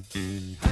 东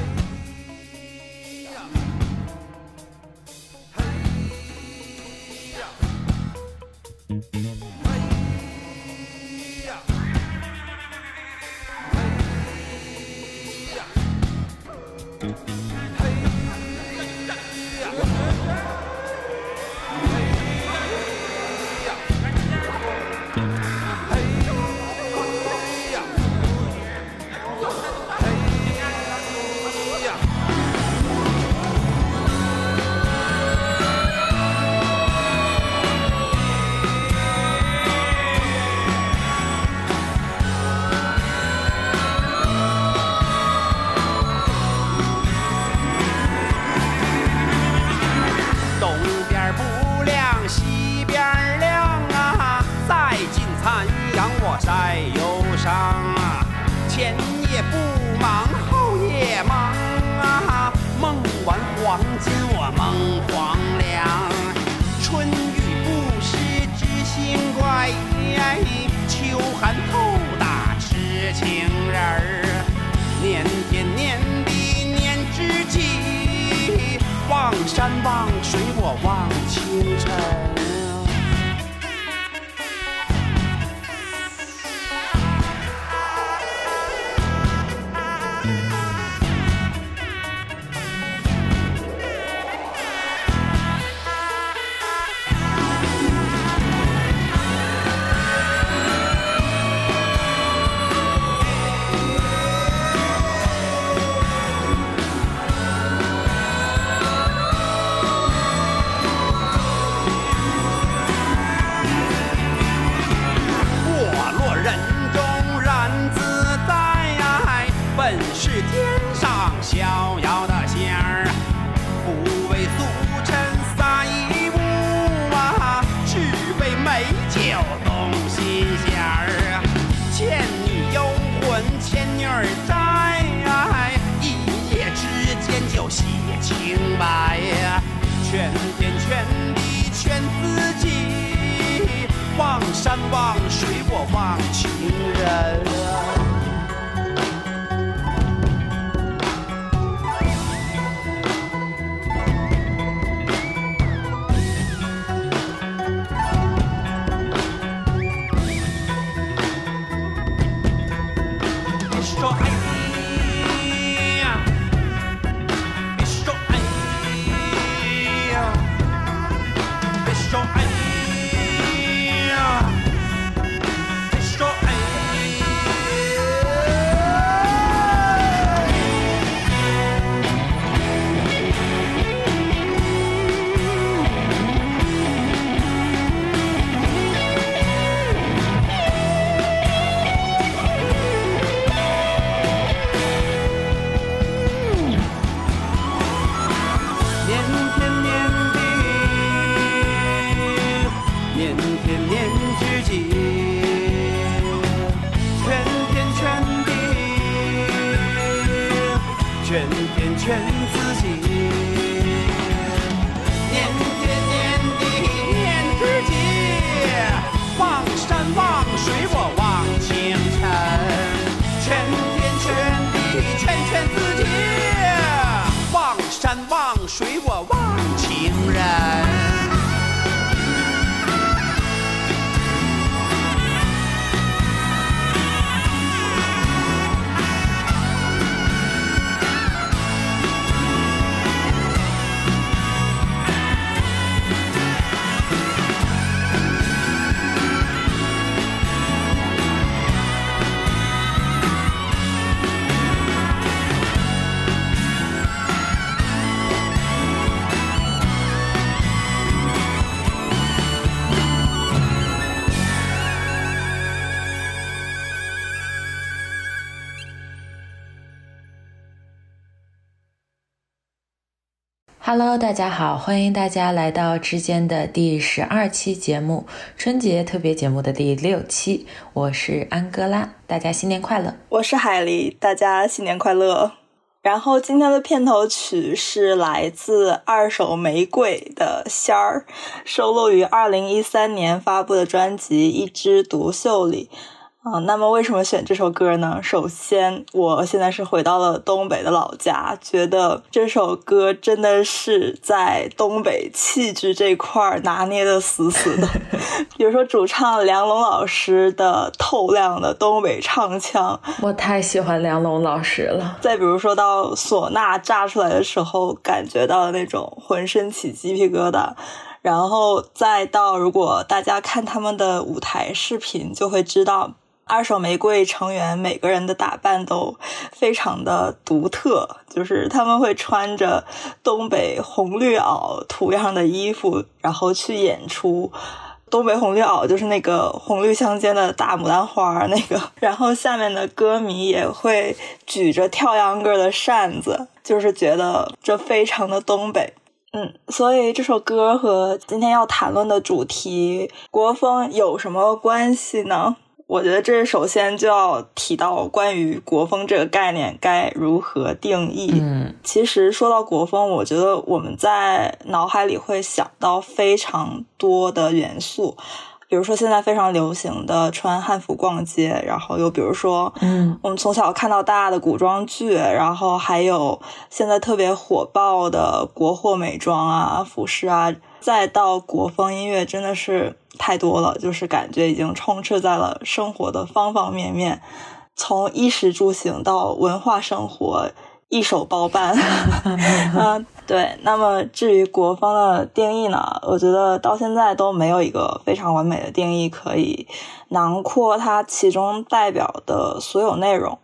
望山望水我望清晨。大家好，欢迎大家来到之间的第十二期节目，春节特别节目的第六期，我是安哥拉，大家新年快乐！我是海狸，大家新年快乐。然后今天的片头曲是来自二手玫瑰的《仙儿》，收录于二零一三年发布的专辑《一枝独秀》里。啊，那么为什么选这首歌呢？首先，我现在是回到了东北的老家，觉得这首歌真的是在东北气质这块儿拿捏的死死的。比如说主唱梁龙老师的透亮的东北唱腔，我太喜欢梁龙老师了。再比如说到唢呐炸出来的时候，感觉到的那种浑身起鸡皮疙瘩。然后再到如果大家看他们的舞台视频，就会知道。二手玫瑰成员每个人的打扮都非常的独特，就是他们会穿着东北红绿袄图样的衣服，然后去演出。东北红绿袄就是那个红绿相间的大牡丹花那个，然后下面的歌迷也会举着跳秧歌的扇子，就是觉得这非常的东北。嗯，所以这首歌和今天要谈论的主题国风有什么关系呢？我觉得这首先就要提到关于国风这个概念该如何定义。嗯，其实说到国风，我觉得我们在脑海里会想到非常多的元素，比如说现在非常流行的穿汉服逛街，然后又比如说，嗯，我们从小看到大的古装剧，然后还有现在特别火爆的国货美妆啊、服饰啊。再到国风音乐，真的是太多了，就是感觉已经充斥在了生活的方方面面，从衣食住行到文化生活，一手包办。嗯，对。那么至于国风的定义呢？我觉得到现在都没有一个非常完美的定义可以囊括它其中代表的所有内容。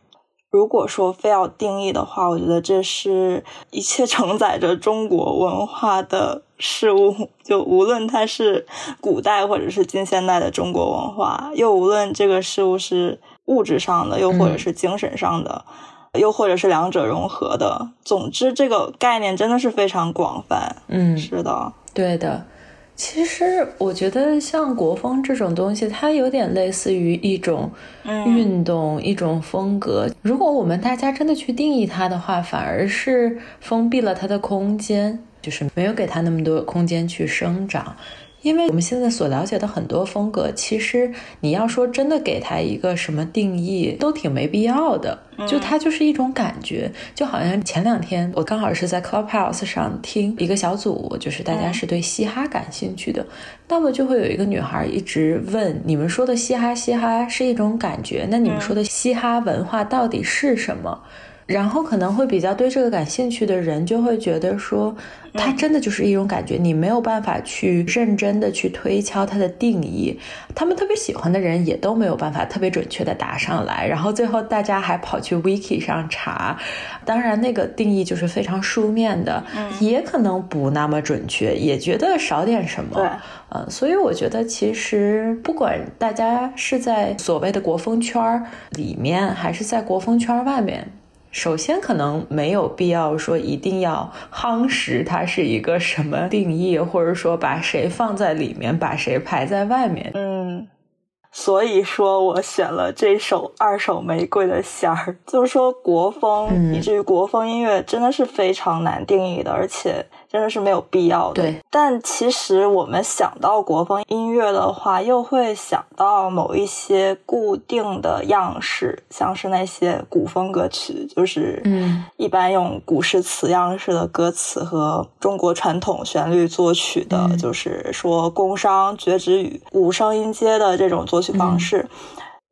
如果说非要定义的话，我觉得这是一切承载着中国文化的事物，就无论它是古代或者是近现代的中国文化，又无论这个事物是物质上的，又或者是精神上的，又或者是两者融合的。总之，这个概念真的是非常广泛。嗯，是的，对的。其实我觉得像国风这种东西，它有点类似于一种运动、一种风格。如果我们大家真的去定义它的话，反而是封闭了它的空间，就是没有给它那么多空间去生长。因为我们现在所了解的很多风格，其实你要说真的给它一个什么定义，都挺没必要的。就它就是一种感觉，就好像前两天我刚好是在 Clubhouse 上听一个小组，就是大家是对嘻哈感兴趣的，那么就会有一个女孩一直问：你们说的嘻哈，嘻哈是一种感觉，那你们说的嘻哈文化到底是什么？然后可能会比较对这个感兴趣的人就会觉得说，它真的就是一种感觉，你没有办法去认真的去推敲它的定义。他们特别喜欢的人也都没有办法特别准确的答上来。然后最后大家还跑去 Wiki 上查，当然那个定义就是非常书面的，也可能不那么准确，也觉得少点什么。对，呃，所以我觉得其实不管大家是在所谓的国风圈里面，还是在国风圈外面。首先，可能没有必要说一定要夯实它是一个什么定义，或者说把谁放在里面，把谁排在外面。嗯，所以说我选了这首《二手玫瑰的仙儿》，就是说国风，以至于国风音乐真的是非常难定义的，而且。真的是没有必要的。对，但其实我们想到国风音乐的话，又会想到某一些固定的样式，像是那些古风歌曲，就是嗯，一般用古诗词样式的歌词和中国传统旋律作曲的，就是说宫商角徵羽、五声音阶的这种作曲方式。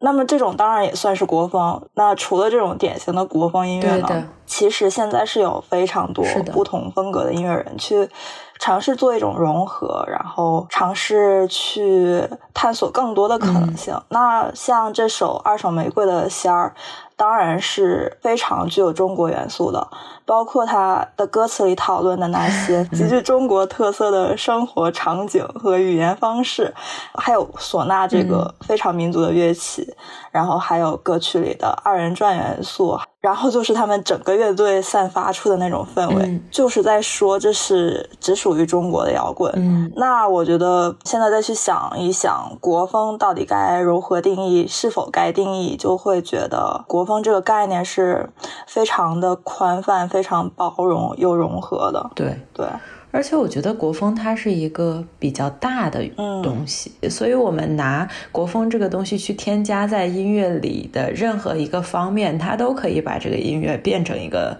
那么这种当然也算是国风。那除了这种典型的国风音乐呢？其实现在是有非常多不同风格的音乐人去尝试做一种融合，然后尝试去探索更多的可能性。那像这首《二手玫瑰的仙儿》。当然是非常具有中国元素的，包括他的歌词里讨论的那些 极具中国特色的生活场景和语言方式，还有唢呐这个非常民族的乐器，然后还有歌曲里的二人转元素，然后就是他们整个乐队散发出的那种氛围，就是在说这是只属于中国的摇滚。嗯，那我觉得现在再去想一想国风到底该如何定义，是否该定义，就会觉得国。风这个概念是非常的宽泛、非常包容又融合的。对对，而且我觉得国风它是一个比较大的东西，所以我们拿国风这个东西去添加在音乐里的任何一个方面，它都可以把这个音乐变成一个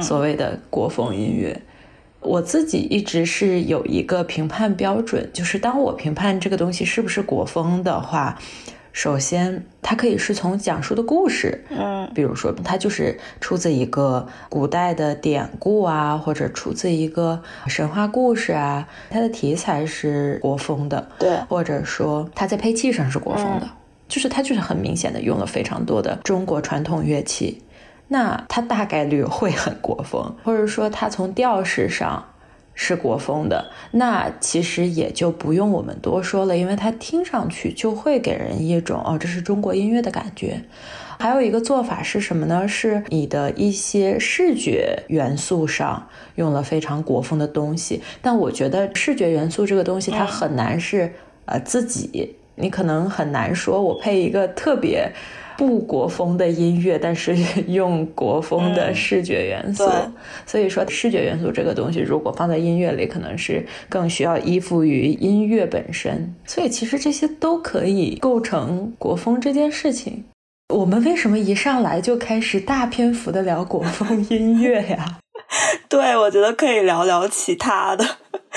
所谓的国风音乐。我自己一直是有一个评判标准，就是当我评判这个东西是不是国风的话。首先，它可以是从讲述的故事，嗯，比如说它就是出自一个古代的典故啊，或者出自一个神话故事啊，它的题材是国风的，对，或者说它在配器上是国风的，就是它就是很明显的用了非常多的中国传统乐器，那它大概率会很国风，或者说它从调式上。是国风的，那其实也就不用我们多说了，因为它听上去就会给人一种哦，这是中国音乐的感觉。还有一个做法是什么呢？是你的一些视觉元素上用了非常国风的东西，但我觉得视觉元素这个东西它很难是呃自己，你可能很难说我配一个特别。不国风的音乐，但是 用国风的视觉元素，所以说视觉元素这个东西，如果放在音乐里，可能是更需要依附于音乐本身。所以其实这些都可以构成国风这件事情。我们为什么一上来就开始大篇幅的聊国风音乐呀？对，我觉得可以聊聊其他的。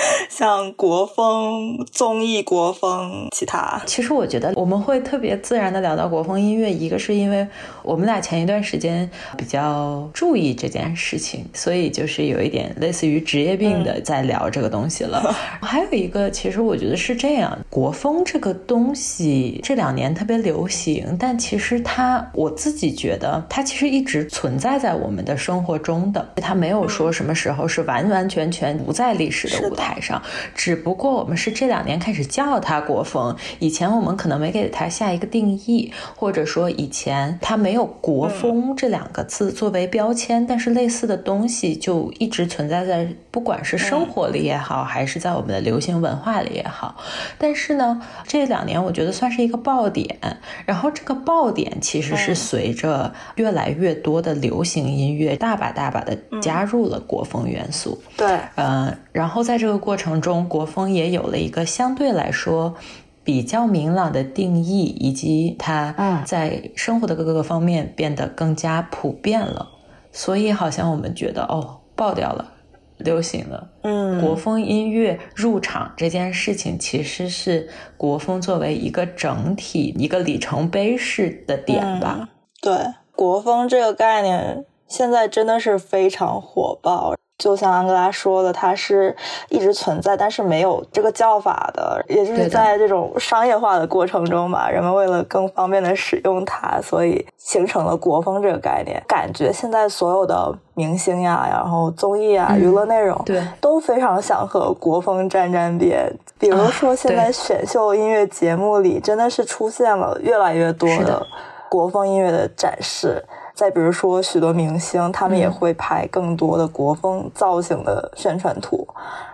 像国风综艺、国风其他，其实我觉得我们会特别自然的聊到国风音乐，一个是因为我们俩前一段时间比较注意这件事情，所以就是有一点类似于职业病的在聊这个东西了。还有一个，其实我觉得是这样，国风这个东西这两年特别流行，但其实它，我自己觉得它其实一直存在在我们的生活中的，它没有说什么时候是完完全全不在历史的舞台。台上，只不过我们是这两年开始叫它国风，以前我们可能没给它下一个定义，或者说以前它没有国风这两个字作为标签，但是类似的东西就一直存在在不管是生活里也好，还是在我们的流行文化里也好。但是呢，这两年我觉得算是一个爆点，然后这个爆点其实是随着越来越多的流行音乐大把大把的加入了国风元素。对，嗯，然后在这个。过程中，国风也有了一个相对来说比较明朗的定义，以及它在生活的各个方面变得更加普遍了。所以，好像我们觉得哦，爆掉了，流行了。嗯，国风音乐入场这件事情，其实是国风作为一个整体、一个里程碑式的点吧。对，国风这个概念现在真的是非常火爆。就像安哥拉说的，它是一直存在，但是没有这个叫法的，也就是在这种商业化的过程中吧，人们为了更方便的使用它，所以形成了国风这个概念。感觉现在所有的明星呀，然后综艺啊，娱乐内容，对，都非常想和国风沾沾边。比如说，现在选秀音乐节目里，真的是出现了越来越多的国风音乐的展示。再比如说，许多明星他们也会拍更多的国风造型的宣传图，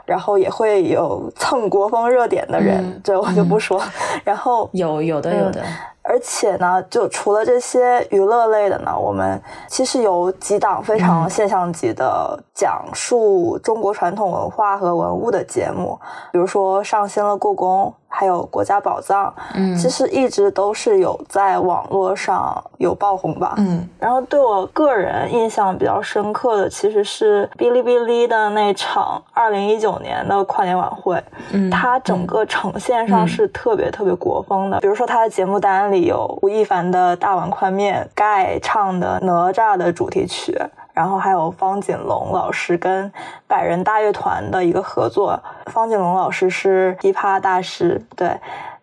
然后也会有蹭国风热点的人，这我就不说。然后 有有的有的。而且呢，就除了这些娱乐类的呢，我们其实有几档非常现象级的讲述中国传统文化和文物的节目，比如说上新了故宫，还有国家宝藏，嗯，其实一直都是有在网络上有爆红吧，嗯。然后对我个人印象比较深刻的，其实是哔哩哔哩的那场二零一九年的跨年晚会，嗯，它整个呈现上是特别特别国风的，比如说它的节目单里。有吴亦凡的大碗宽面，盖唱的哪吒的主题曲，然后还有方锦龙老师跟百人大乐团的一个合作。方锦龙老师是琵琶大师，对，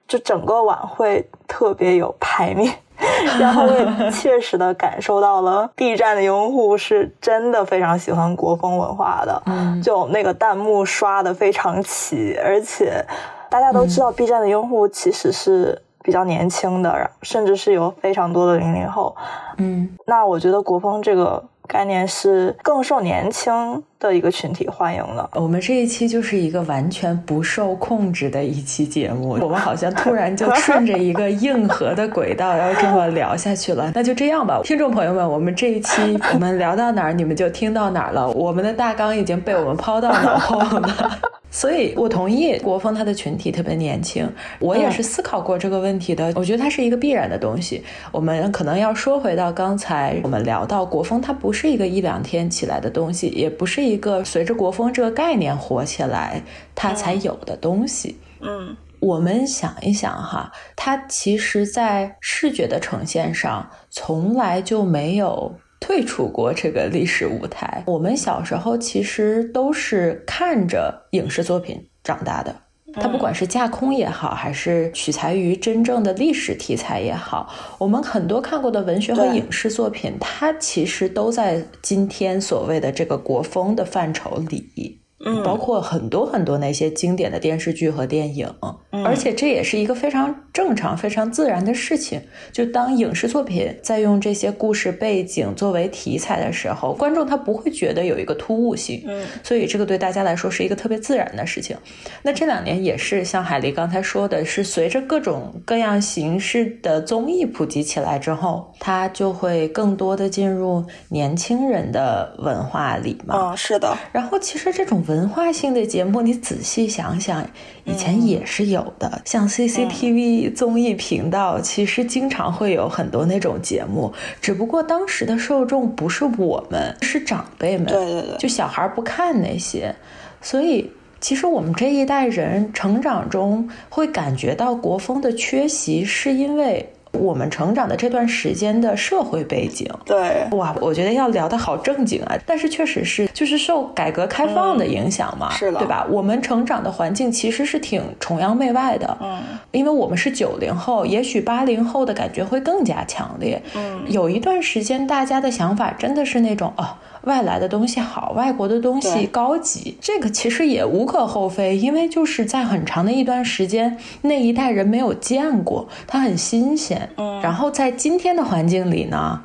就整个晚会特别有排面，然后我也切实的感受到了 B 站的用户是真的非常喜欢国风文化的，就那个弹幕刷的非常齐，而且大家都知道 B 站的用户其实是。比较年轻的，甚至是有非常多的零零后，嗯，那我觉得国风这个概念是更受年轻的一个群体欢迎了。我们这一期就是一个完全不受控制的一期节目，我们好像突然就顺着一个硬核的轨道要这么聊下去了。那就这样吧，听众朋友们，我们这一期我们聊到哪儿，你们就听到哪儿了。我们的大纲已经被我们抛到脑后了。所以，我同意国风他的群体特别年轻，我也是思考过这个问题的。我觉得它是一个必然的东西。我们可能要说回到刚才我们聊到国风，它不是一个一两天起来的东西，也不是一个随着国风这个概念火起来它才有的东西。嗯，我们想一想哈，它其实在视觉的呈现上从来就没有。退出过这个历史舞台。我们小时候其实都是看着影视作品长大的，它不管是架空也好，还是取材于真正的历史题材也好，我们很多看过的文学和影视作品，它其实都在今天所谓的这个国风的范畴里。包括很多很多那些经典的电视剧和电影，而且这也是一个非常正常、非常自然的事情。就当影视作品在用这些故事背景作为题材的时候，观众他不会觉得有一个突兀性，嗯，所以这个对大家来说是一个特别自然的事情。那这两年也是像海狸刚才说的，是随着各种各样形式的综艺普及起来之后，它就会更多的进入年轻人的文化里嘛。嗯，是的。然后其实这种文文化性的节目，你仔细想想，以前也是有的。像 CCTV 综艺频道，其实经常会有很多那种节目，只不过当时的受众不是我们，是长辈们。对对对，就小孩不看那些，所以其实我们这一代人成长中会感觉到国风的缺席，是因为。我们成长的这段时间的社会背景，对。哇，我觉得要聊的好正经啊，但是确实是，就是受改革开放的影响嘛，是的，对吧？我们成长的环境其实是挺崇洋媚外的，嗯，因为我们是九零后，也许八零后的感觉会更加强烈，嗯，有一段时间大家的想法真的是那种哦。外来的东西好，外国的东西高级，这个其实也无可厚非，因为就是在很长的一段时间，那一代人没有见过，它很新鲜。嗯，然后在今天的环境里呢，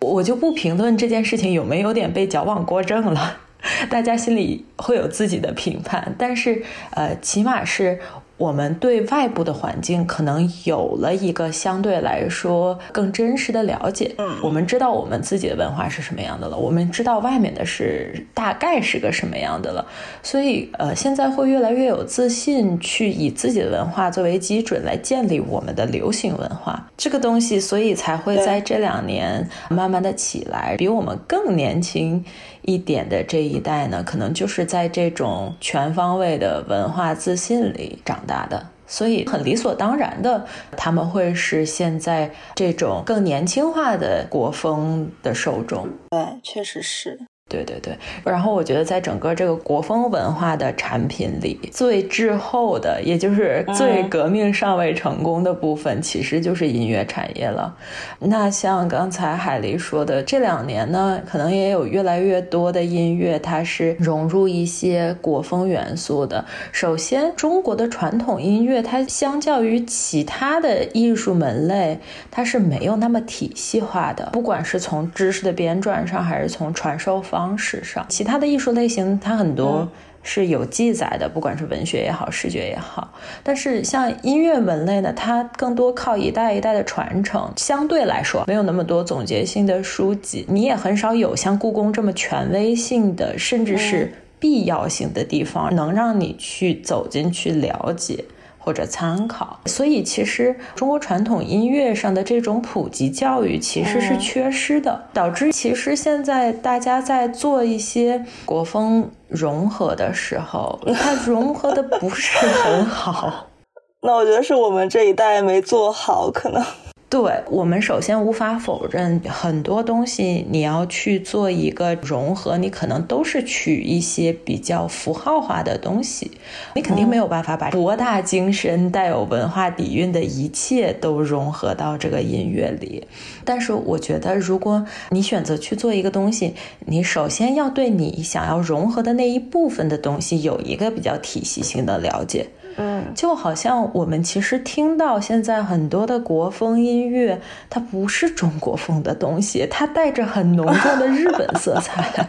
我就不评论这件事情有没有点被矫枉过正了，大家心里会有自己的评判，但是呃，起码是。我们对外部的环境可能有了一个相对来说更真实的了解，嗯，我们知道我们自己的文化是什么样的了，我们知道外面的是大概是个什么样的了，所以呃，现在会越来越有自信去以自己的文化作为基准来建立我们的流行文化。这个东西，所以才会在这两年慢慢的起来，比我们更年轻。一点的这一代呢，可能就是在这种全方位的文化自信里长大的，所以很理所当然的，他们会是现在这种更年轻化的国风的受众。对，确实是。对对对，然后我觉得在整个这个国风文化的产品里，最滞后的，也就是最革命尚未成功的部分，其实就是音乐产业了。那像刚才海狸说的，这两年呢，可能也有越来越多的音乐，它是融入一些国风元素的。首先，中国的传统音乐，它相较于其他的艺术门类，它是没有那么体系化的，不管是从知识的编撰上，还是从传授方。方式上，其他的艺术类型它很多是有记载的，不管是文学也好，视觉也好。但是像音乐门类呢，它更多靠一代一代的传承，相对来说没有那么多总结性的书籍，你也很少有像故宫这么权威性的，甚至是必要性的地方，能让你去走进去了解。或者参考，所以其实中国传统音乐上的这种普及教育其实是缺失的，导致其实现在大家在做一些国风融合的时候，它融合的不是很好。那我觉得是我们这一代没做好，可能。对我们首先无法否认，很多东西你要去做一个融合，你可能都是取一些比较符号化的东西，你肯定没有办法把博大精深、带有文化底蕴的一切都融合到这个音乐里。但是我觉得，如果你选择去做一个东西，你首先要对你想要融合的那一部分的东西有一个比较体系性的了解。嗯，就好像我们其实听到现在很多的国风音乐，它不是中国风的东西，它带着很浓重的日本色彩。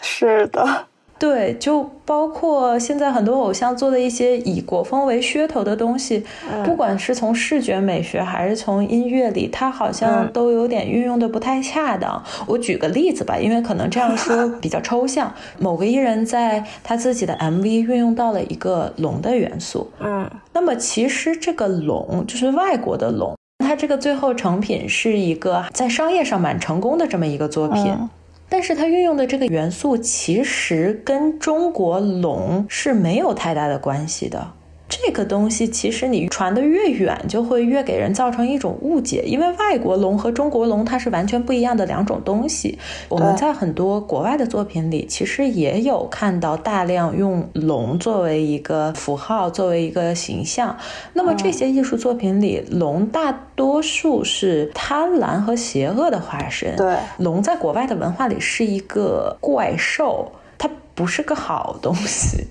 是 是的。对，就包括现在很多偶像做的一些以国风为噱头的东西，不管是从视觉美学还是从音乐里，它好像都有点运用的不太恰当。我举个例子吧，因为可能这样说 比较抽象。某个艺人在他自己的 MV 运用到了一个龙的元素，嗯，那么其实这个龙就是外国的龙，它这个最后成品是一个在商业上蛮成功的这么一个作品。但是它运用的这个元素，其实跟中国龙是没有太大的关系的。这个东西其实你传的越远，就会越给人造成一种误解，因为外国龙和中国龙它是完全不一样的两种东西。我们在很多国外的作品里，其实也有看到大量用龙作为一个符号，作为一个形象。那么这些艺术作品里，龙大多数是贪婪和邪恶的化身。对，龙在国外的文化里是一个怪兽，它不是个好东西。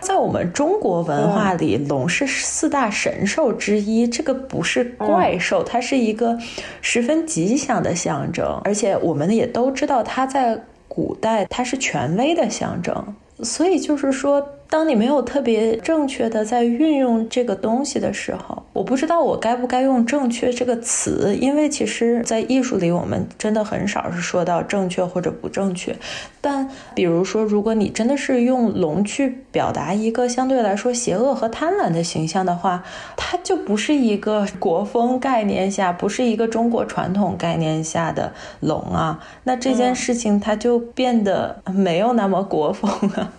在我们中国文化里，龙是四大神兽之一，这个不是怪兽，它是一个十分吉祥的象征，而且我们也都知道，它在古代它是权威的象征，所以就是说。当你没有特别正确的在运用这个东西的时候，我不知道我该不该用“正确”这个词，因为其实，在艺术里，我们真的很少是说到正确或者不正确。但比如说，如果你真的是用龙去表达一个相对来说邪恶和贪婪的形象的话，它就不是一个国风概念下，不是一个中国传统概念下的龙啊。那这件事情它就变得没有那么国风了。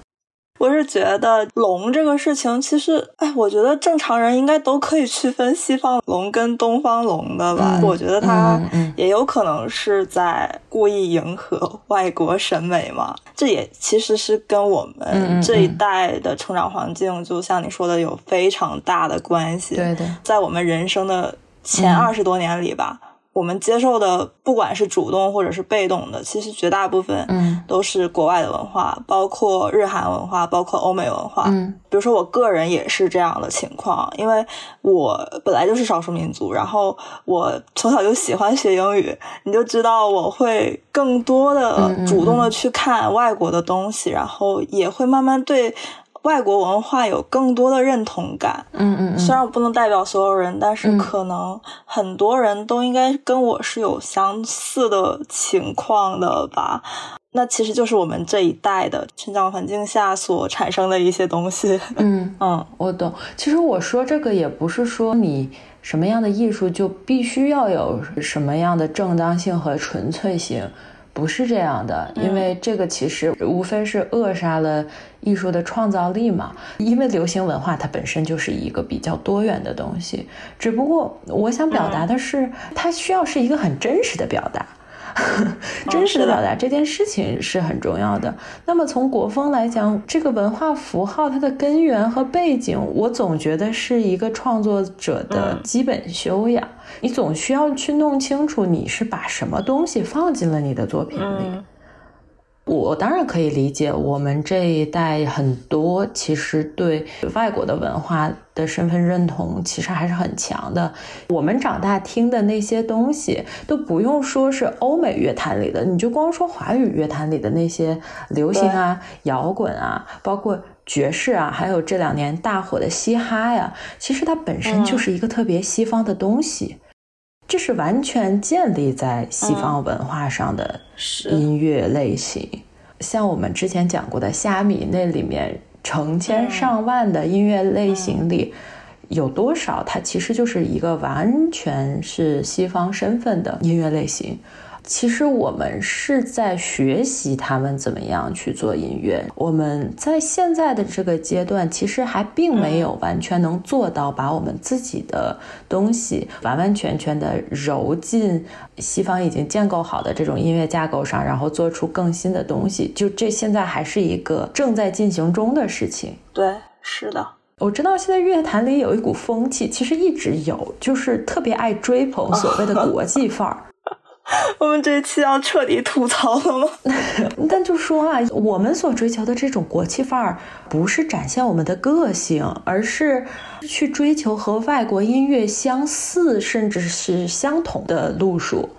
我是觉得龙这个事情，其实，哎，我觉得正常人应该都可以区分西方龙跟东方龙的吧。我觉得他也有可能是在故意迎合外国审美嘛。这也其实是跟我们这一代的成长环境，就像你说的，有非常大的关系。对对，在我们人生的前二十多年里吧。我们接受的，不管是主动或者是被动的，其实绝大部分，嗯，都是国外的文化，包括日韩文化，包括欧美文化。嗯，比如说我个人也是这样的情况，因为我本来就是少数民族，然后我从小就喜欢学英语，你就知道我会更多的主动的去看外国的东西，然后也会慢慢对。外国文化有更多的认同感，嗯嗯，虽然我不能代表所有人，但是可能很多人都应该跟我是有相似的情况的吧。那其实就是我们这一代的成长环境下所产生的一些东西。嗯 嗯，我懂。其实我说这个也不是说你什么样的艺术就必须要有什么样的正当性和纯粹性。不是这样的，因为这个其实无非是扼杀了艺术的创造力嘛。因为流行文化它本身就是一个比较多元的东西，只不过我想表达的是，它需要是一个很真实的表达。真实的表达这件事情是很重要的。那么从国风来讲，这个文化符号它的根源和背景，我总觉得是一个创作者的基本修养。你总需要去弄清楚你是把什么东西放进了你的作品里。我当然可以理解，我们这一代很多其实对外国的文化的身份认同其实还是很强的。我们长大听的那些东西，都不用说是欧美乐坛里的，你就光说华语乐坛里的那些流行啊、摇滚啊，包括爵士啊，还有这两年大火的嘻哈呀，其实它本身就是一个特别西方的东西。这是完全建立在西方文化上的音乐类型，像我们之前讲过的虾米，那里面成千上万的音乐类型里，有多少它其实就是一个完全是西方身份的音乐类型。其实我们是在学习他们怎么样去做音乐。我们在现在的这个阶段，其实还并没有完全能做到把我们自己的东西完完全全的揉进西方已经建构好的这种音乐架构上，然后做出更新的东西。就这现在还是一个正在进行中的事情。对，是的。我知道现在乐坛里有一股风气，其实一直有，就是特别爱追捧所谓的国际范儿。我们这期要彻底吐槽了吗？但就说啊，我们所追求的这种国际范儿，不是展现我们的个性，而是去追求和外国音乐相似，甚至是相同的路数。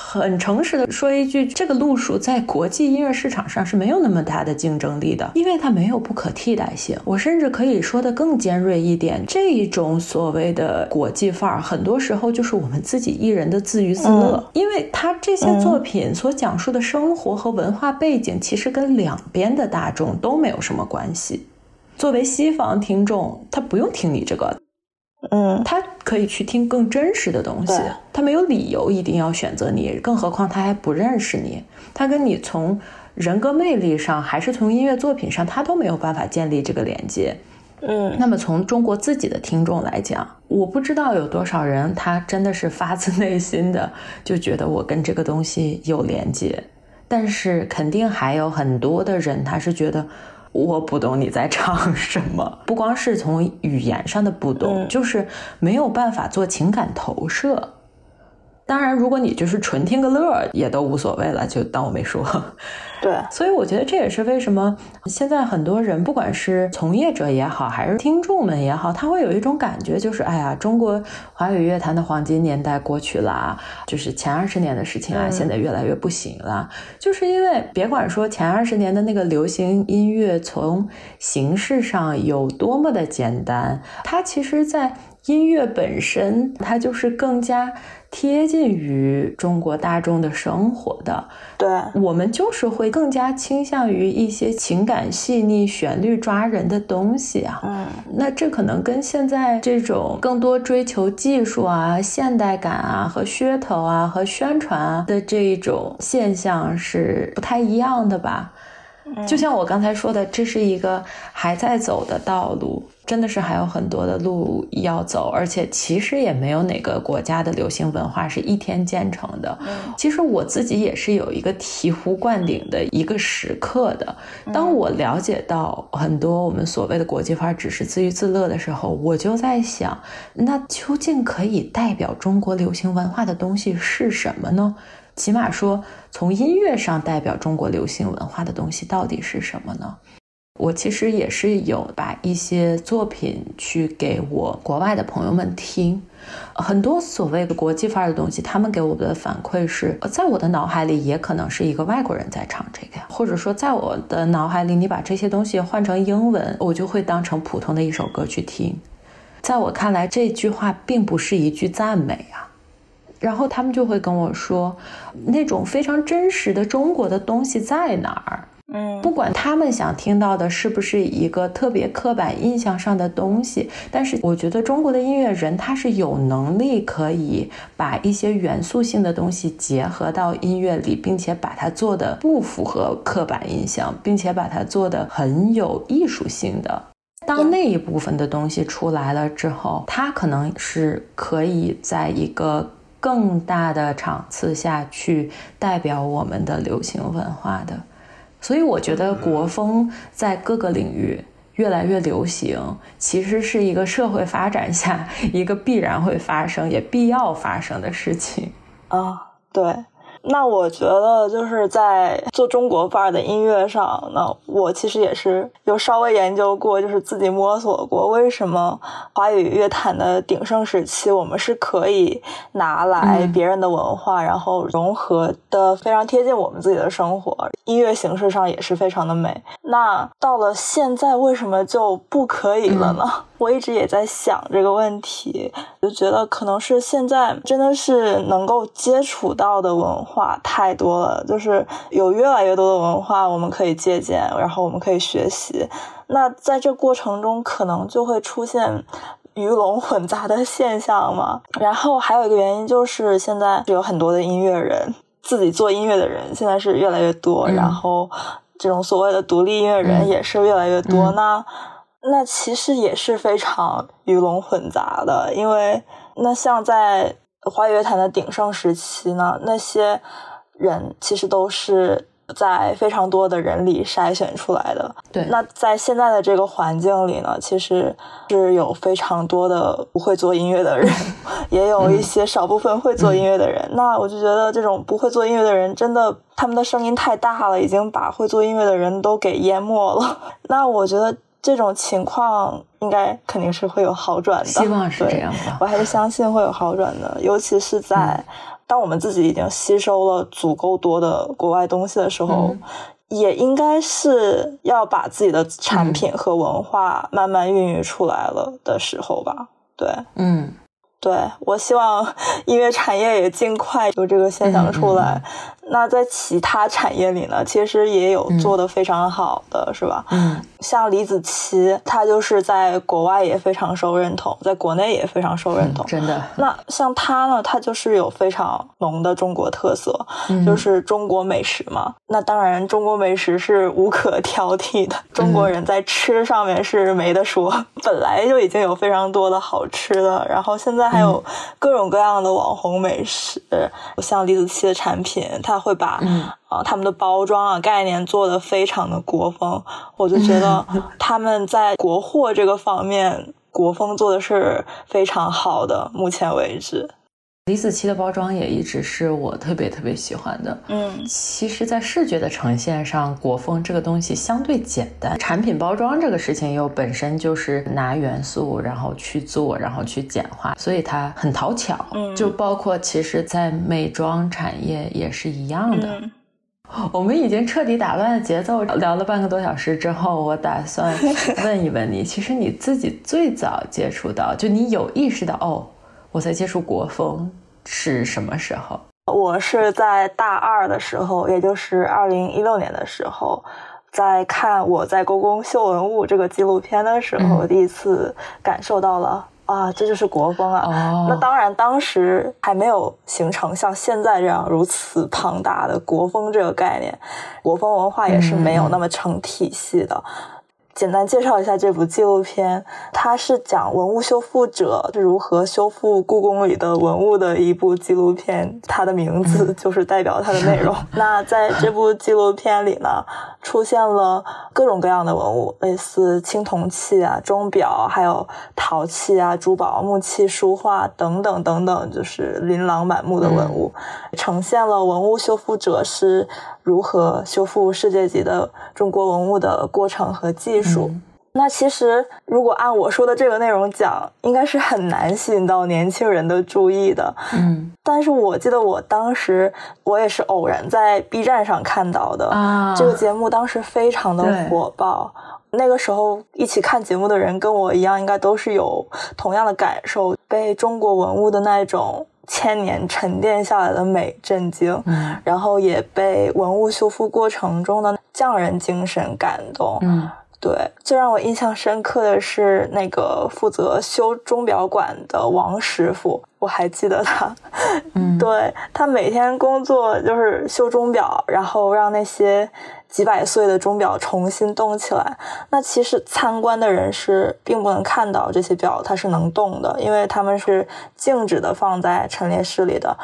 很诚实的说一句，这个路数在国际音乐市场上是没有那么大的竞争力的，因为它没有不可替代性。我甚至可以说的更尖锐一点，这一种所谓的国际范儿，很多时候就是我们自己艺人的自娱自乐，因为他这些作品所讲述的生活和文化背景，其实跟两边的大众都没有什么关系。作为西方听众，他不用听你这个。嗯，他可以去听更真实的东西，他没有理由一定要选择你，更何况他还不认识你，他跟你从人格魅力上，还是从音乐作品上，他都没有办法建立这个连接。嗯，那么从中国自己的听众来讲，我不知道有多少人，他真的是发自内心的 就觉得我跟这个东西有连接，但是肯定还有很多的人，他是觉得。我不懂你在唱什么，不光是从语言上的不懂，就是没有办法做情感投射。当然，如果你就是纯听个乐，也都无所谓了，就当我没说。对，所以我觉得这也是为什么现在很多人，不管是从业者也好，还是听众们也好，他会有一种感觉，就是哎呀，中国华语乐坛的黄金年代过去了，就是前二十年的事情啊，现在越来越不行了。就是因为别管说前二十年的那个流行音乐，从形式上有多么的简单，它其实，在音乐本身，它就是更加。贴近于中国大众的生活的，对我们就是会更加倾向于一些情感细腻、旋律抓人的东西啊。嗯，那这可能跟现在这种更多追求技术啊、现代感啊和噱头啊和宣传啊的这一种现象是不太一样的吧。就像我刚才说的，这是一个还在走的道路，真的是还有很多的路要走，而且其实也没有哪个国家的流行文化是一天建成的。其实我自己也是有一个醍醐灌顶的一个时刻的。当我了解到很多我们所谓的国际范只是自娱自乐的时候，我就在想，那究竟可以代表中国流行文化的东西是什么呢？起码说，从音乐上代表中国流行文化的东西到底是什么呢？我其实也是有把一些作品去给我国外的朋友们听，很多所谓的国际范儿的东西，他们给我的反馈是在我的脑海里也可能是一个外国人在唱这个呀，或者说在我的脑海里，你把这些东西换成英文，我就会当成普通的一首歌去听。在我看来，这句话并不是一句赞美啊。然后他们就会跟我说，那种非常真实的中国的东西在哪儿？嗯，不管他们想听到的是不是一个特别刻板印象上的东西，但是我觉得中国的音乐人他是有能力可以把一些元素性的东西结合到音乐里，并且把它做的不符合刻板印象，并且把它做的很有艺术性的。当那一部分的东西出来了之后，它可能是可以在一个。更大的场次下去代表我们的流行文化的，所以我觉得国风在各个领域越来越流行，其实是一个社会发展下 一个必然会发生也必要发生的事情啊，对。那我觉得就是在做中国范儿的音乐上，呢我其实也是有稍微研究过，就是自己摸索过，为什么华语乐坛的鼎盛时期，我们是可以拿来别人的文化，然后融合的非常贴近我们自己的生活，音乐形式上也是非常的美。那到了现在，为什么就不可以了呢？我一直也在想这个问题，就觉得可能是现在真的是能够接触到的文化太多了，就是有越来越多的文化我们可以借鉴，然后我们可以学习。那在这过程中，可能就会出现鱼龙混杂的现象嘛。然后还有一个原因就是，现在有很多的音乐人自己做音乐的人现在是越来越多，然后这种所谓的独立音乐人也是越来越多。那那其实也是非常鱼龙混杂的，因为那像在华语乐坛的鼎盛时期呢，那些人其实都是在非常多的人里筛选出来的。对，那在现在的这个环境里呢，其实是有非常多的不会做音乐的人，也有一些少部分会做音乐的人。那我就觉得这种不会做音乐的人，真的他们的声音太大了，已经把会做音乐的人都给淹没了。那我觉得。这种情况应该肯定是会有好转的，希望是这样的。我还是相信会有好转的，尤其是在当我们自己已经吸收了足够多的国外东西的时候，也应该是要把自己的产品和文化慢慢孕育出来了的时候吧？对，嗯。对，我希望音乐产业也尽快有这个现象出来。那在其他产业里呢，其实也有做的非常好的，是吧？嗯，像李子柒，他就是在国外也非常受认同，在国内也非常受认同。真的。那像他呢，他就是有非常浓的中国特色，就是中国美食嘛。那当然，中国美食是无可 挑剔的，中国人在吃上面是没得说，本来就已经有非常多的好吃的，然后现在还有各种各样的网红美食，像李子柒的产品，它。会把啊他们的包装啊概念做的非常的国风，我就觉得他们在国货这个方面国风做的是非常好的。目前为止。李子柒的包装也一直是我特别特别喜欢的。嗯，其实，在视觉的呈现上，国风这个东西相对简单。产品包装这个事情又本身就是拿元素，然后去做，然后去简化，所以它很讨巧。嗯，就包括其实，在美妆产业也是一样的。我们已经彻底打乱了节奏，聊了半个多小时之后，我打算 问一问你，其实你自己最早接触到，就你有意识到哦。我在接触国风是什么时候？我是在大二的时候，也就是二零一六年的时候，在看我在故宫修文物这个纪录片的时候，第一次感受到了啊，这就是国风啊！那当然，当时还没有形成像现在这样如此庞大的国风这个概念，国风文化也是没有那么成体系的。简单介绍一下这部纪录片，它是讲文物修复者如何修复故宫里的文物的一部纪录片。它的名字 就是代表它的内容。那在这部纪录片里呢，出现了各种各样的文物，类似青铜器啊、钟表，还有陶器啊、珠宝、木器、书画等等等等，就是琳琅满目的文物，呈现了文物修复者是。如何修复世界级的中国文物的过程和技术？那其实如果按我说的这个内容讲，应该是很难吸引到年轻人的注意的。嗯，但是我记得我当时我也是偶然在 B 站上看到的啊，这个节目当时非常的火爆。那个时候一起看节目的人跟我一样，应该都是有同样的感受，被中国文物的那种。千年沉淀下来的美震惊，嗯，然后也被文物修复过程中的匠人精神感动，嗯，对。最让我印象深刻的是那个负责修钟表馆的王师傅，我还记得他，嗯，对他每天工作就是修钟表，然后让那些。几百岁的钟表重新动起来，那其实参观的人是并不能看到这些表它是能动的，因为他们是静止的放在陈列室里的。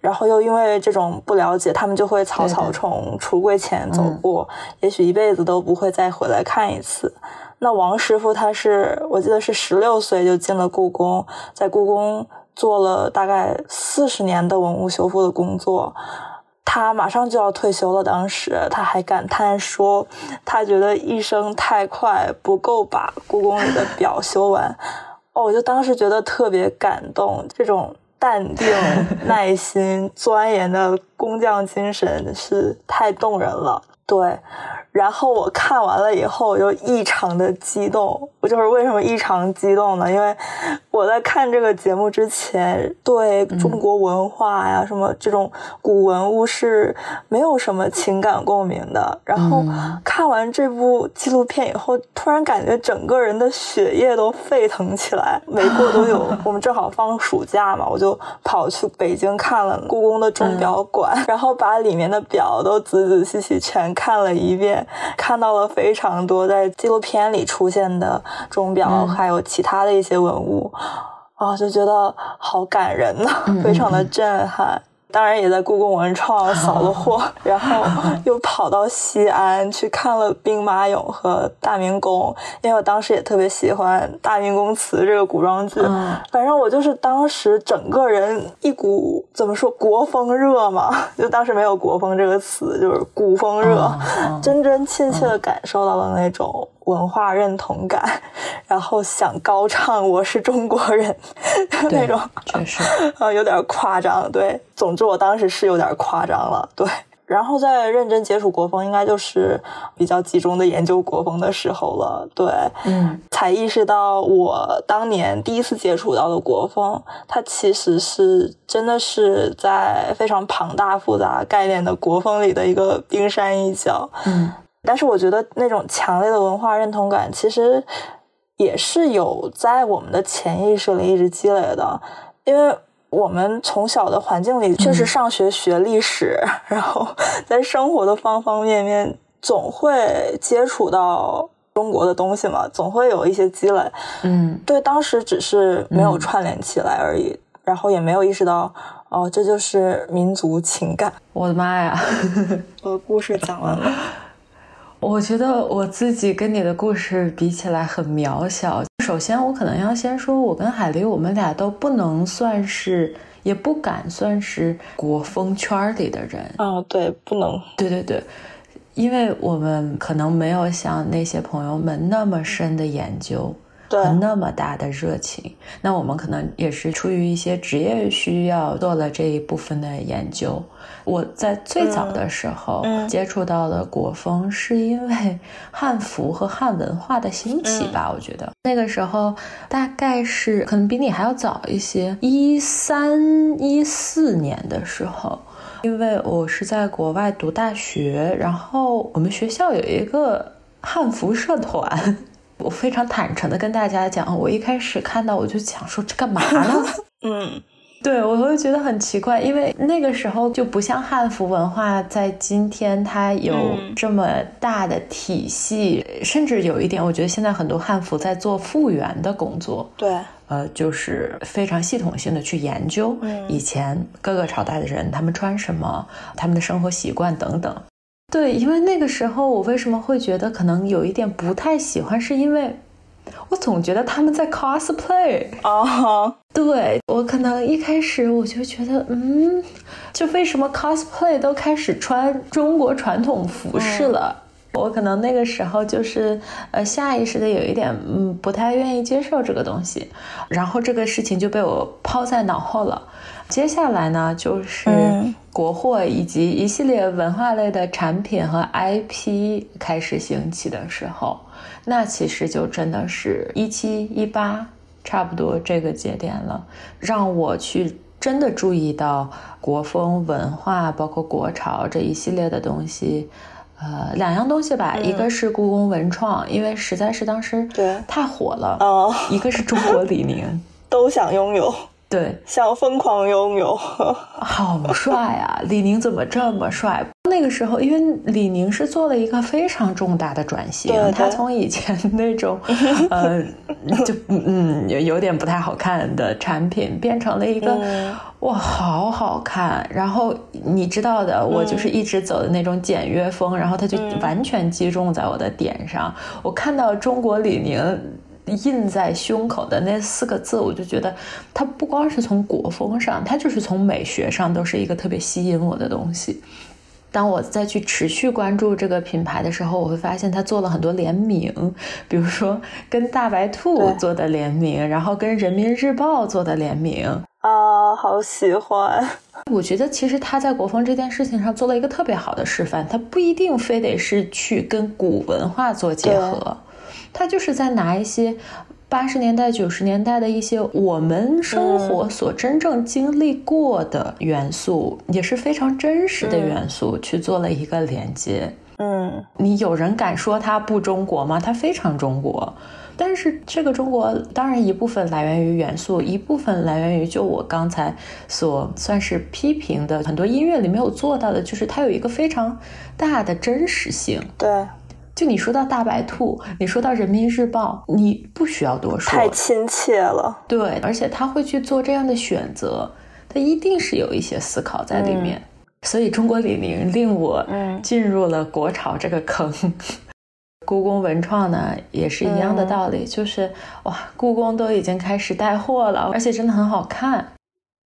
然后又因为这种不了解，他们就会草草从橱柜前走过，也许一辈子都不会再回来看一次。那王师傅他是我记得是十六岁就进了故宫，在故宫做了大概四十年的文物修复的工作。他马上就要退休了，当时他还感叹说，他觉得一生太快，不够把故宫里的表修完。哦，我就当时觉得特别感动，这种淡定、耐心、钻研的工匠精神是太动人了。对。然后我看完了以后，我就异常的激动。我就是为什么异常激动呢？因为我在看这个节目之前，对中国文化呀、什么这种古文物是没有什么情感共鸣的。然后看完这部纪录片以后，突然感觉整个人的血液都沸腾起来。没过多久，我们正好放暑假嘛，我就跑去北京看了故宫的钟表馆，然后把里面的表都仔仔细细全看了一遍。看到了非常多在纪录片里出现的钟表，还有其他的一些文物，啊，就觉得好感人呐，非常的震撼。当然也在故宫文创扫了货，然后又跑到西安去看了兵马俑和大明宫，因为我当时也特别喜欢《大明宫词》这个古装剧。反正我就是当时整个人一股怎么说国风热嘛，就当时没有国风这个词，就是古风热，真真切切的感受到了那种文化认同感，然后想高唱我是中国人 那种，确实啊 有点夸张。对，总之我当时是有点夸张了。对。然后在认真接触国风，应该就是比较集中的研究国风的时候了。对，嗯，才意识到我当年第一次接触到的国风，它其实是真的是在非常庞大复杂概念的国风里的一个冰山一角。嗯，但是我觉得那种强烈的文化认同感，其实也是有在我们的潜意识里一直积累的，因为。我们从小的环境里确实上学学历史，然后在生活的方方面面总会接触到中国的东西嘛，总会有一些积累。嗯，对，当时只是没有串联起来而已，然后也没有意识到，哦，这就是民族情感。我的妈呀！我的故事讲完了。我觉得我自己跟你的故事比起来很渺小。首先，我可能要先说，我跟海狸，我们俩都不能算是，也不敢算是国风圈里的人。啊，对，不能。对对对，因为我们可能没有像那些朋友们那么深的研究。和那么大的热情，那我们可能也是出于一些职业需要做了这一部分的研究。我在最早的时候接触到了国风，是因为汉服和汉文化的兴起吧？我觉得那个时候大概是可能比你还要早一些，一三一四年的时候，因为我是在国外读大学，然后我们学校有一个汉服社团。我非常坦诚的跟大家讲，我一开始看到我就想说这干嘛呢？嗯，对我会觉得很奇怪，因为那个时候就不像汉服文化在今天它有这么大的体系，甚至有一点，我觉得现在很多汉服在做复原的工作。对，呃，就是非常系统性的去研究以前各个朝代的人他们穿什么，他们的生活习惯等等。对，因为那个时候我为什么会觉得可能有一点不太喜欢，是因为我总觉得他们在 cosplay 啊。对我可能一开始我就觉得，嗯，就为什么 cosplay 都开始穿中国传统服饰了？我可能那个时候就是呃下意识的有一点嗯不太愿意接受这个东西，然后这个事情就被我抛在脑后了。接下来呢，就是国货以及一系列文化类的产品和 IP 开始兴起的时候，那其实就真的是一七一八差不多这个节点了，让我去真的注意到国风文化，包括国潮这一系列的东西。呃，两样东西吧，一个是故宫文创，因为实在是当时对太火了；哦，一个是中国李宁，都想拥有。对，想疯狂拥有，好帅啊！李宁怎么这么帅？那个时候，因为李宁是做了一个非常重大的转型，他从以前那种，呃，就嗯有有点不太好看的产品，变成了一个哇，好好看。然后你知道的，我就是一直走的那种简约风，然后他就完全击中在我的点上。我看到中国李宁。印在胸口的那四个字，我就觉得它不光是从国风上，它就是从美学上都是一个特别吸引我的东西。当我再去持续关注这个品牌的时候，我会发现它做了很多联名，比如说跟大白兔做的联名，然后跟人民日报做的联名啊，好喜欢！我觉得其实他在国风这件事情上做了一个特别好的示范，他不一定非得是去跟古文化做结合。他就是在拿一些八十年代、九十年代的一些我们生活所真正经历过的元素，也是非常真实的元素，去做了一个连接。嗯，你有人敢说它不中国吗？它非常中国。但是这个中国当然一部分来源于元素，一部分来源于就我刚才所算是批评的很多音乐里没有做到的，就是它有一个非常大的真实性。对。就你说到大白兔，你说到人民日报，你不需要多说，太亲切了。对，而且他会去做这样的选择，他一定是有一些思考在里面。所以中国李宁令我进入了国潮这个坑。故宫文创呢也是一样的道理，就是哇，故宫都已经开始带货了，而且真的很好看。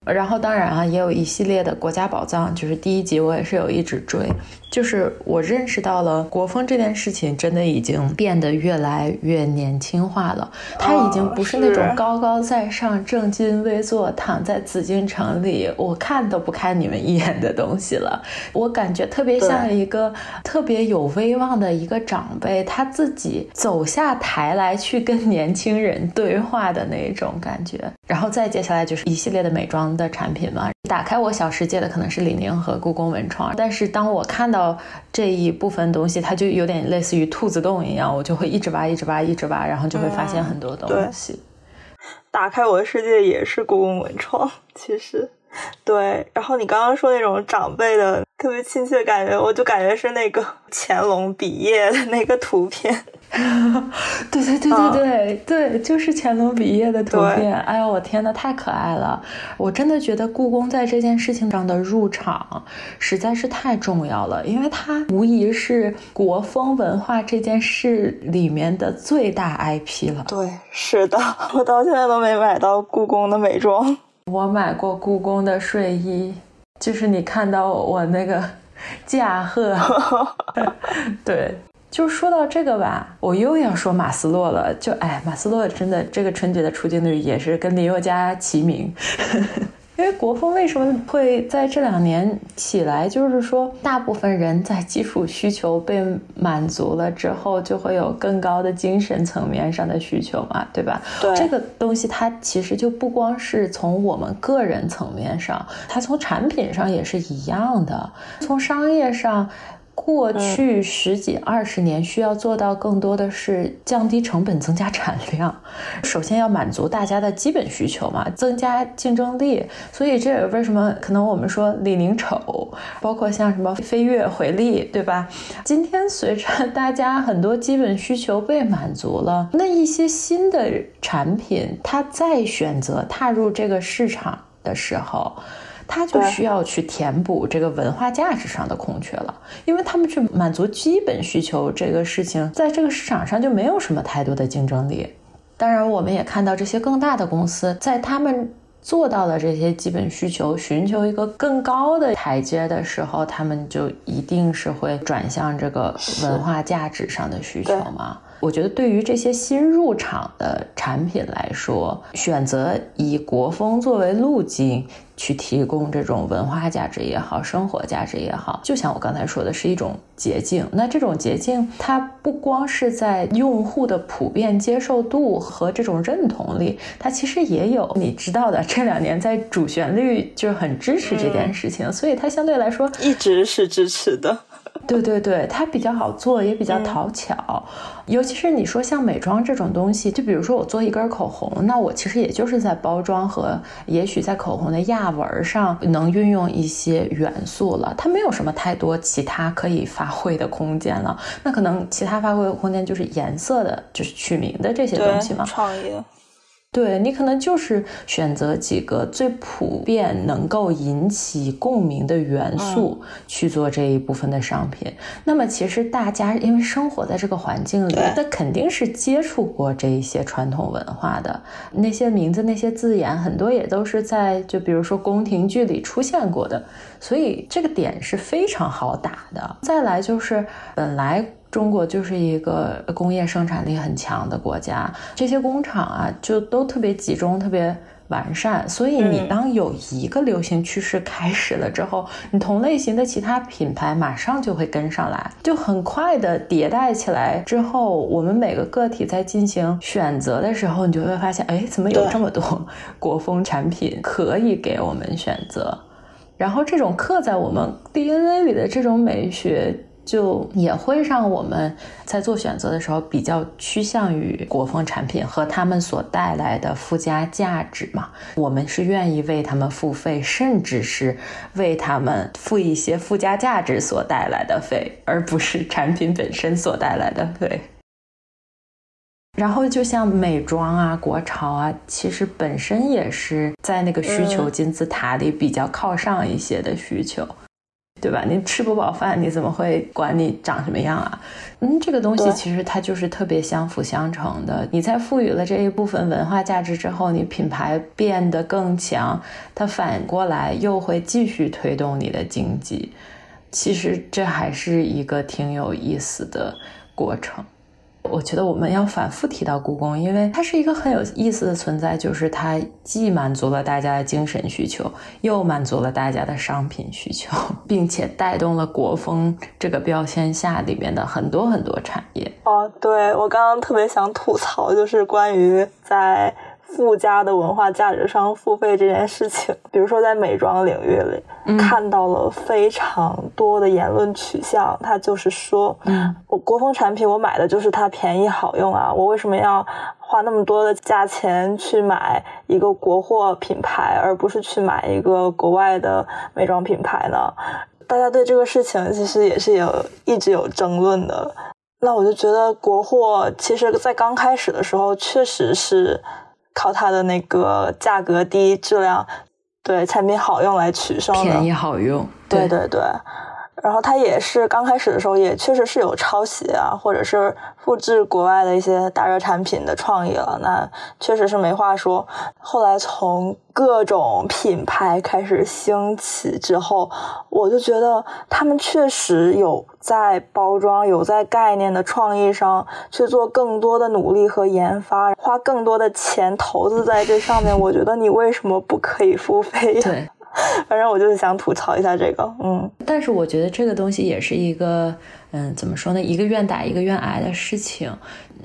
然后当然啊，也有一系列的国家宝藏，就是第一集我也是有一直追。就是我认识到了国风这件事情，真的已经变得越来越年轻化了。它已经不是那种高高在上、正襟危坐、躺在紫禁城里，我看都不看你们一眼的东西了。我感觉特别像一个特别有威望的一个长辈，他自己走下台来去跟年轻人对话的那种感觉。然后再接下来就是一系列的美妆的产品嘛。打开我小世界的可能是李宁和故宫文创，但是当我看到。这一部分东西，它就有点类似于兔子洞一样，我就会一直挖，一直挖，一直挖，然后就会发现很多东西。打开我的世界也是故宫文创，其实对。然后你刚刚说那种长辈的特别亲切的感觉，我就感觉是那个 乾隆笔业的那个图片。对对对对对对，就是乾隆笔业的图片。哎呦，我天呐，太可爱了！我真的觉得故宫在这件事情上的入场实在是太重要了，因为它无疑是国风文化这件事里面的最大 IP 了。对，是的，我到现在都没买到故宫的美妆。我买过故宫的睡衣，就是你看到我那个驾鹤，对。就说到这个吧，我又要说马斯洛了。就哎，马斯洛真的这个春节的出镜率也是跟林宥嘉齐名。因为国风为什么会在这两年起来？就是说，大部分人在基础需求被满足了之后，就会有更高的精神层面上的需求嘛，对吧？对这个东西，它其实就不光是从我们个人层面上，它从产品上也是一样的，从商业上。过去十几二十年需要做到更多的是降低成本、增加产量。首先要满足大家的基本需求嘛，增加竞争力。所以这也为什么可能我们说李宁丑，包括像什么飞跃、回力，对吧？今天随着大家很多基本需求被满足了，那一些新的产品，它再选择踏入这个市场的时候。他就需要去填补这个文化价值上的空缺了，因为他们去满足基本需求这个事情，在这个市场上就没有什么太多的竞争力。当然，我们也看到这些更大的公司在他们做到了这些基本需求，寻求一个更高的台阶的时候，他们就一定是会转向这个文化价值上的需求嘛。我觉得对于这些新入场的产品来说，选择以国风作为路径去提供这种文化价值也好，生活价值也好，就像我刚才说的，是一种捷径。那这种捷径，它不光是在用户的普遍接受度和这种认同力，它其实也有你知道的，这两年在主旋律就是很支持这件事情，所以它相对来说一直是支持的。对对对，它比较好做，也比较讨巧。尤其是你说像美妆这种东西，就比如说我做一根口红，那我其实也就是在包装和也许在口红的压纹上能运用一些元素了，它没有什么太多其他可以发挥的空间了。那可能其他发挥的空间就是颜色的，就是取名的这些东西嘛，创意。对你可能就是选择几个最普遍能够引起共鸣的元素去做这一部分的商品。那么其实大家因为生活在这个环境里，那肯定是接触过这一些传统文化的那些名字、那些字眼，很多也都是在就比如说宫廷剧里出现过的，所以这个点是非常好打的。再来就是本来。中国就是一个工业生产力很强的国家，这些工厂啊就都特别集中、特别完善。所以你当有一个流行趋势开始了之后，你同类型的其他品牌马上就会跟上来，就很快的迭代起来。之后我们每个个体在进行选择的时候，你就会发现，哎，怎么有这么多国风产品可以给我们选择？然后这种刻在我们 DNA 里的这种美学。就也会让我们在做选择的时候比较趋向于国风产品和他们所带来的附加价值嘛。我们是愿意为他们付费，甚至是为他们付一些附加价值所带来的费，而不是产品本身所带来的费。然后就像美妆啊、国潮啊，其实本身也是在那个需求金字塔里比较靠上一些的需求。对吧？你吃不饱饭，你怎么会管你长什么样啊？嗯，这个东西其实它就是特别相辅相成的。你在赋予了这一部分文化价值之后，你品牌变得更强，它反过来又会继续推动你的经济。其实这还是一个挺有意思的过程。我觉得我们要反复提到故宫，因为它是一个很有意思的存在，就是它既满足了大家的精神需求，又满足了大家的商品需求，并且带动了国风这个标签下里面的很多很多产业。哦，对我刚刚特别想吐槽，就是关于在。附加的文化价值上付费这件事情，比如说在美妆领域里，看到了非常多的言论取向，他就是说，嗯我国风产品我买的就是它便宜好用啊，我为什么要花那么多的价钱去买一个国货品牌，而不是去买一个国外的美妆品牌呢？大家对这个事情其实也是有一直有争论的。那我就觉得国货其实在刚开始的时候确实是。靠它的那个价格低、质量对产品好用来取胜的，便宜好用，对对对。然后它也是刚开始的时候，也确实是有抄袭啊，或者是复制国外的一些大热产品的创意了，那确实是没话说。后来从各种品牌开始兴起之后，我就觉得他们确实有在包装、有在概念的创意上去做更多的努力和研发，花更多的钱投资在这上面。我觉得你为什么不可以付费呀？反正我就是想吐槽一下这个，嗯，但是我觉得这个东西也是一个，嗯，怎么说呢？一个愿打一个愿挨的事情。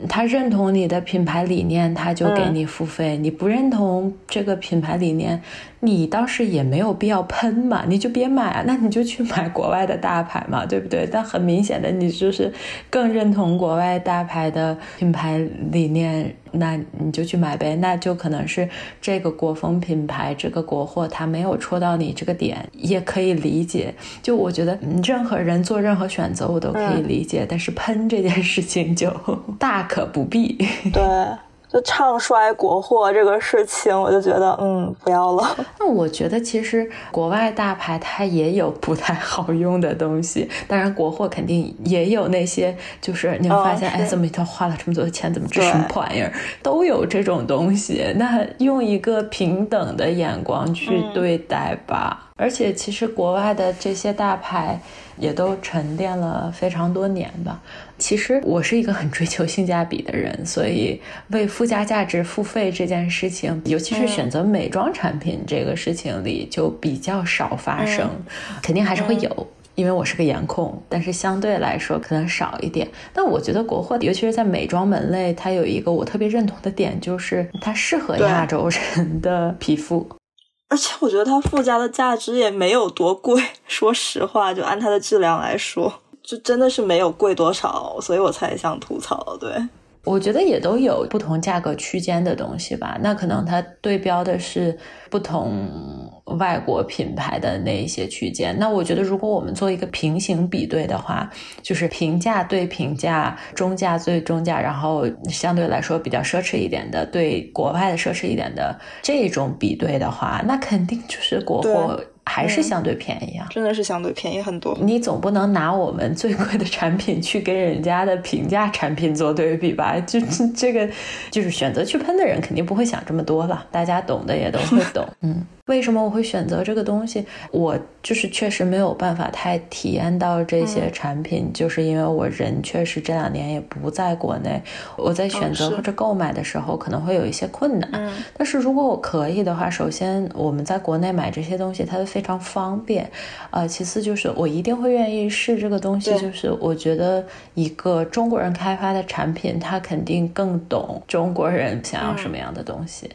他认同你的品牌理念，他就给你付费；你不认同这个品牌理念，你倒是也没有必要喷嘛，你就别买啊，那你就去买国外的大牌嘛，对不对？但很明显的，你就是更认同国外大牌的品牌理念，那你就去买呗。那就可能是这个国风品牌，这个国货它没有戳到你这个点，也可以理解。就我觉得，任何人做任何选择，我都可以理解。但是喷这件事情就大。可不必。对，就唱衰国货这个事情，我就觉得，嗯，不要了。那我觉得，其实国外大牌它也有不太好用的东西，当然国货肯定也有那些，就是你会发现，哎，怎么他花了这么多钱，怎么这什么破玩意儿，都有这种东西。那用一个平等的眼光去对待吧。而且，其实国外的这些大牌。也都沉淀了非常多年吧。其实我是一个很追求性价比的人，所以为附加价值付费这件事情，尤其是选择美妆产品这个事情里就比较少发生。肯定还是会有，因为我是个颜控，但是相对来说可能少一点。但我觉得国货，尤其是在美妆门类，它有一个我特别认同的点，就是它适合亚洲人的皮肤。而且我觉得它附加的价值也没有多贵，说实话，就按它的质量来说，就真的是没有贵多少，所以我才想吐槽。对。我觉得也都有不同价格区间的东西吧，那可能它对标的是不同外国品牌的那一些区间。那我觉得，如果我们做一个平行比对的话，就是平价对平价，中价对中价，然后相对来说比较奢侈一点的对国外的奢侈一点的这种比对的话，那肯定就是国货。还是相对便宜啊，真的是相对便宜很多。你总不能拿我们最贵的产品去跟人家的平价产品做对比吧？就这个，就是选择去喷的人肯定不会想这么多了，大家懂的也都会懂，嗯。为什么我会选择这个东西？我就是确实没有办法太体验到这些产品，就是因为我人确实这两年也不在国内，我在选择或者购买的时候可能会有一些困难。嗯，但是如果我可以的话，首先我们在国内买这些东西，它非常方便，呃，其次就是我一定会愿意试这个东西，就是我觉得一个中国人开发的产品，他肯定更懂中国人想要什么样的东西。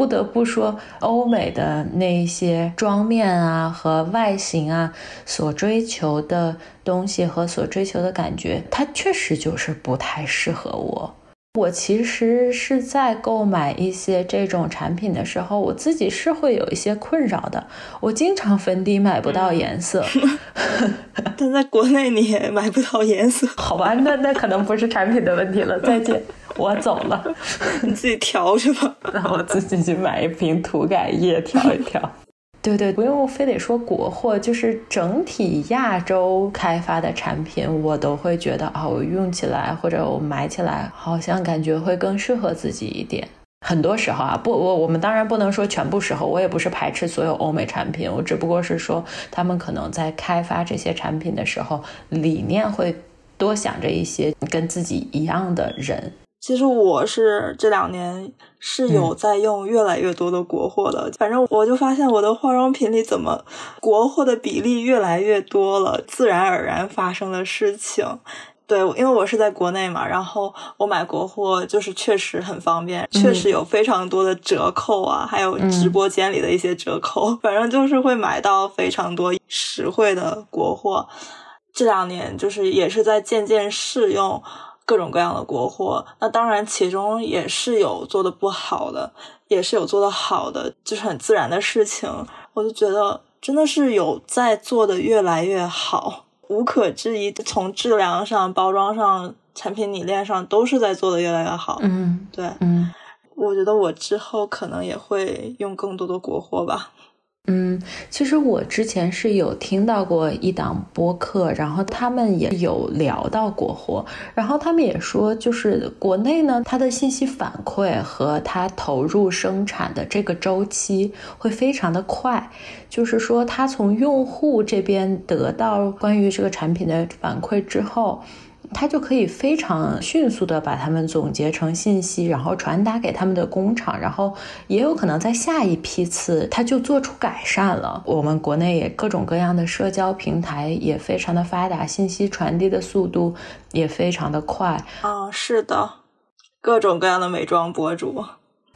不得不说，欧美的那些妆面啊和外形啊，所追求的东西和所追求的感觉，它确实就是不太适合我。我其实是在购买一些这种产品的时候，我自己是会有一些困扰的。我经常粉底买不到颜色 但在国内你也买不到颜色，好吧？那那可能不是产品的问题了。再见。我走了，你自己调去吧。那我自己去买一瓶涂改液调一调。对对，不用非得说国货，就是整体亚洲开发的产品，我都会觉得啊，我用起来或者我买起来，好像感觉会更适合自己一点。很多时候啊，不，我我们当然不能说全部时候，我也不是排斥所有欧美产品，我只不过是说他们可能在开发这些产品的时候，理念会多想着一些跟自己一样的人。其实我是这两年是有在用越来越多的国货的，反正我就发现我的化妆品里怎么国货的比例越来越多了，自然而然发生的事情。对，因为我是在国内嘛，然后我买国货就是确实很方便，确实有非常多的折扣啊，还有直播间里的一些折扣，反正就是会买到非常多实惠的国货。这两年就是也是在渐渐试用各种各样的国货，那当然其中也是有做的不好的，也是有做的好的，就是很自然的事情。我就觉得真的是有在做的越来越好。无可置疑，从质量上、包装上、产品理念上，都是在做的越来越好。嗯，对，嗯，我觉得我之后可能也会用更多的国货吧。嗯，其实我之前是有听到过一档播客，然后他们也有聊到国货，然后他们也说，就是国内呢，它的信息反馈和它投入生产的这个周期会非常的快，就是说，它从用户这边得到关于这个产品的反馈之后。他就可以非常迅速的把他们总结成信息，然后传达给他们的工厂，然后也有可能在下一批次他就做出改善了。我们国内也各种各样的社交平台也非常的发达，信息传递的速度也非常的快。啊，是的，各种各样的美妆博主。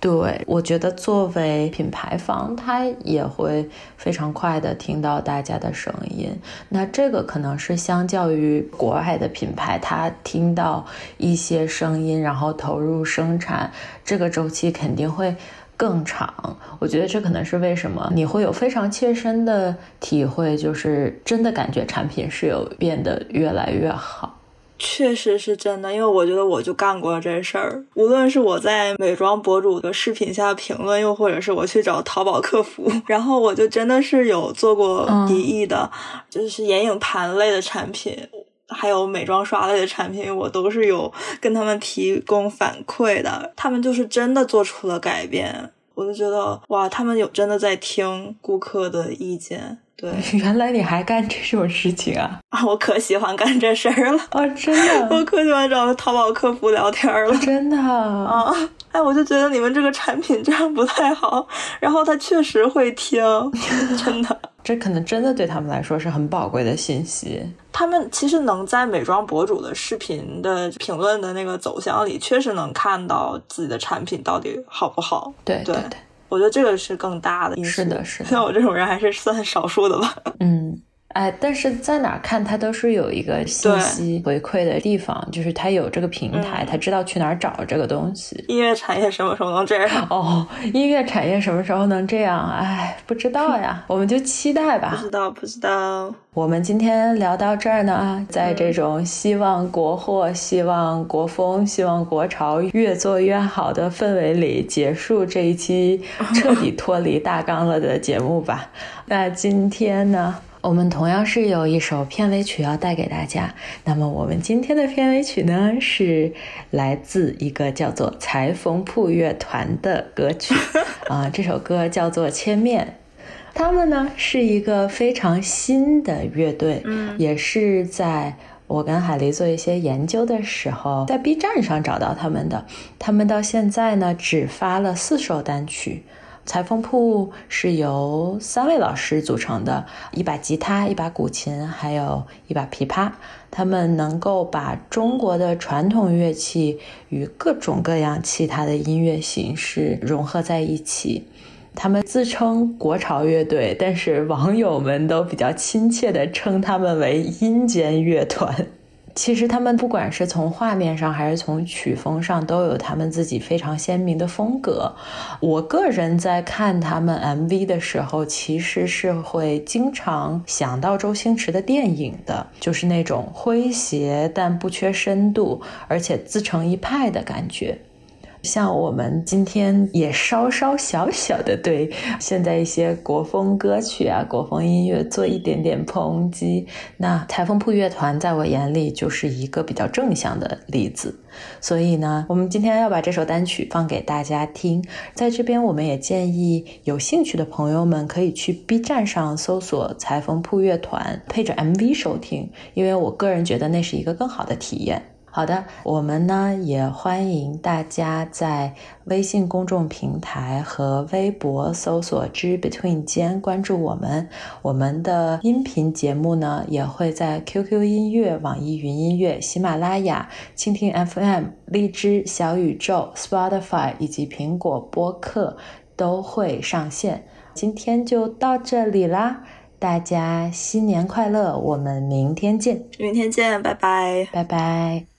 对，我觉得作为品牌方，他也会非常快的听到大家的声音。那这个可能是相较于国外的品牌，他听到一些声音，然后投入生产，这个周期肯定会更长。我觉得这可能是为什么你会有非常切身的体会，就是真的感觉产品是有变得越来越好。确实是真的，因为我觉得我就干过这事儿。无论是我在美妆博主的视频下评论，又或者是我去找淘宝客服，然后我就真的是有做过提议的，就是眼影盘类的产品，还有美妆刷类的产品，我都是有跟他们提供反馈的。他们就是真的做出了改变，我就觉得哇，他们有真的在听顾客的意见。对，原来你还干这种事情啊！啊，我可喜欢干这事儿了啊！真的，我可喜欢找淘宝客服聊天了，真的啊！哎，我就觉得你们这个产品这样不太好，然后他确实会听，真的，这可能真的对他们来说是很宝贵的信息。他们其实能在美妆博主的视频的评论的那个走向里，确实能看到自己的产品到底好不好。对对对。我觉得这个是更大的因素。是的，是的。像我这种人还是算少数的吧。嗯。哎，但是在哪看它都是有一个信息回馈的地方，就是它有这个平台，它知道去哪儿找这个东西。音乐产业什么时候能这样？哦，音乐产业什么时候能这样？哎，不知道呀，我们就期待吧。不知道，不知道。我们今天聊到这儿呢啊，在这种希望国货、希望国风、希望国潮越做越好的氛围里，结束这一期彻底 脱离大纲了的节目吧。那今天呢？我们同样是有一首片尾曲要带给大家。那么我们今天的片尾曲呢，是来自一个叫做裁缝铺乐团的歌曲 啊。这首歌叫做《千面》，他们呢是一个非常新的乐队，嗯，也是在我跟海狸做一些研究的时候，在 B 站上找到他们的。他们到现在呢，只发了四首单曲。裁缝铺是由三位老师组成的，一把吉他，一把古琴，还有一把琵琶。他们能够把中国的传统乐器与各种各样其他的音乐形式融合在一起。他们自称国潮乐队，但是网友们都比较亲切地称他们为阴间乐团。其实他们不管是从画面上还是从曲风上，都有他们自己非常鲜明的风格。我个人在看他们 MV 的时候，其实是会经常想到周星驰的电影的，就是那种诙谐但不缺深度，而且自成一派的感觉。像我们今天也稍稍小小的对现在一些国风歌曲啊、国风音乐做一点点抨击，那台风铺乐团在我眼里就是一个比较正向的例子。所以呢，我们今天要把这首单曲放给大家听。在这边，我们也建议有兴趣的朋友们可以去 B 站上搜索“裁缝铺乐团”，配着 MV 收听，因为我个人觉得那是一个更好的体验。好的，我们呢也欢迎大家在微信公众平台和微博搜索“之 Between 间”关注我们。我们的音频节目呢也会在 QQ 音乐、网易云音乐、喜马拉雅、蜻蜓 FM、荔枝、小宇宙、Spotify 以及苹果播客都会上线。今天就到这里啦，大家新年快乐！我们明天见，明天见，拜拜，拜拜。